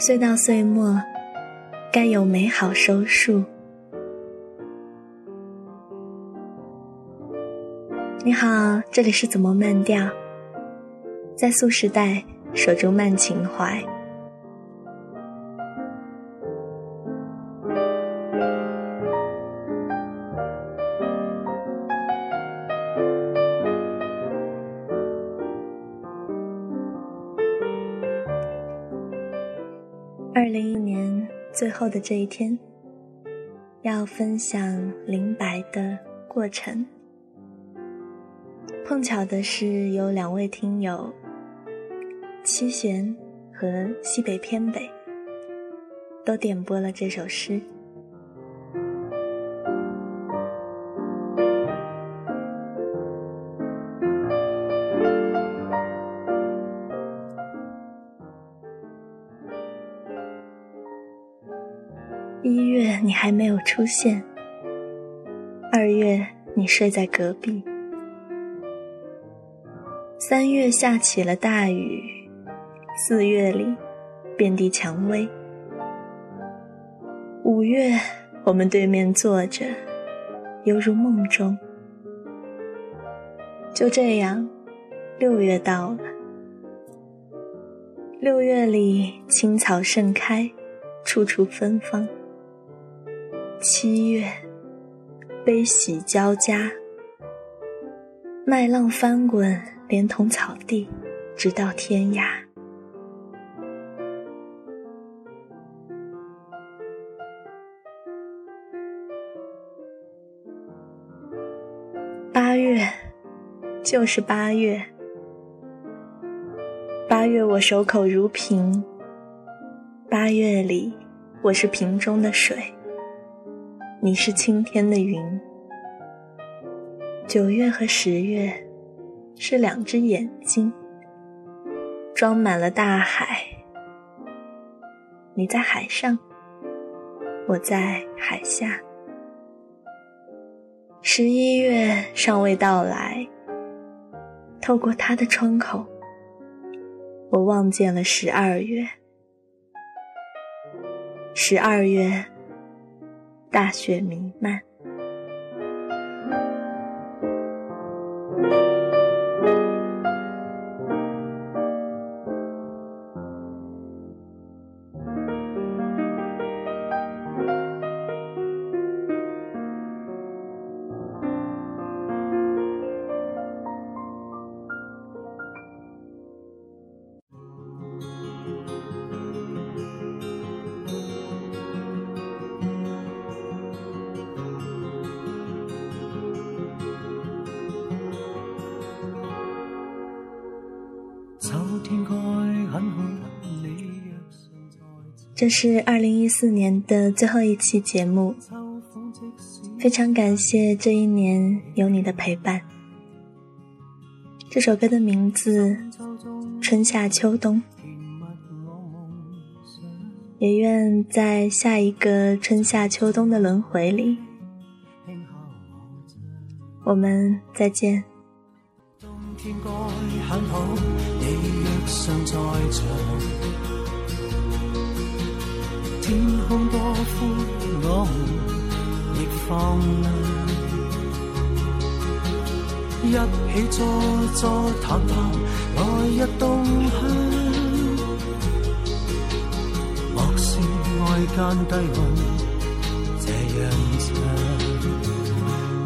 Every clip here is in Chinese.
岁到岁末，该有美好收束。你好，这里是怎么慢调？在素时代，守住慢情怀。二零一年最后的这一天，要分享林白的过程。碰巧的是，有两位听友七弦和西北偏北都点播了这首诗。你还没有出现，二月你睡在隔壁，三月下起了大雨，四月里遍地蔷薇，五月我们对面坐着，犹如梦中。就这样，六月到了，六月里青草盛开，处处芬芳。七月，悲喜交加，麦浪翻滚，连同草地，直到天涯。八月，就是八月。八月我守口如瓶，八月里，我是瓶中的水。你是青天的云，九月和十月是两只眼睛，装满了大海。你在海上，我在海下。十一月尚未到来，透过它的窗口，我望见了十二月。十二月。大雪弥漫。这是二零一四年的最后一期节目，非常感谢这一年有你的陪伴。这首歌的名字《春夏秋冬》，也愿在下一个春夏秋冬的轮回里，我们再见。天该很好，你若尚在场。天空多宽，我们亦放亮。一起坐坐谈谈，来日动向。莫说爱间低温，这样。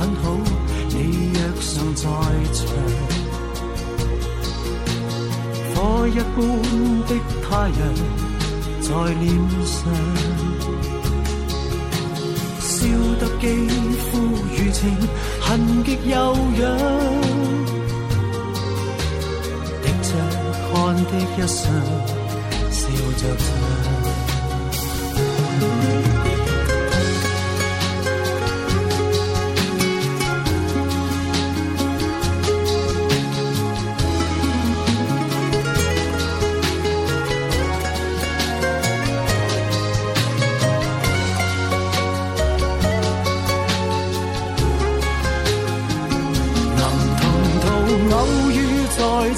很好，你若尚在场，火一般的太阳。在脸上，笑得肌肤如情，痕极悠扬，滴着汗的一双，笑着唱。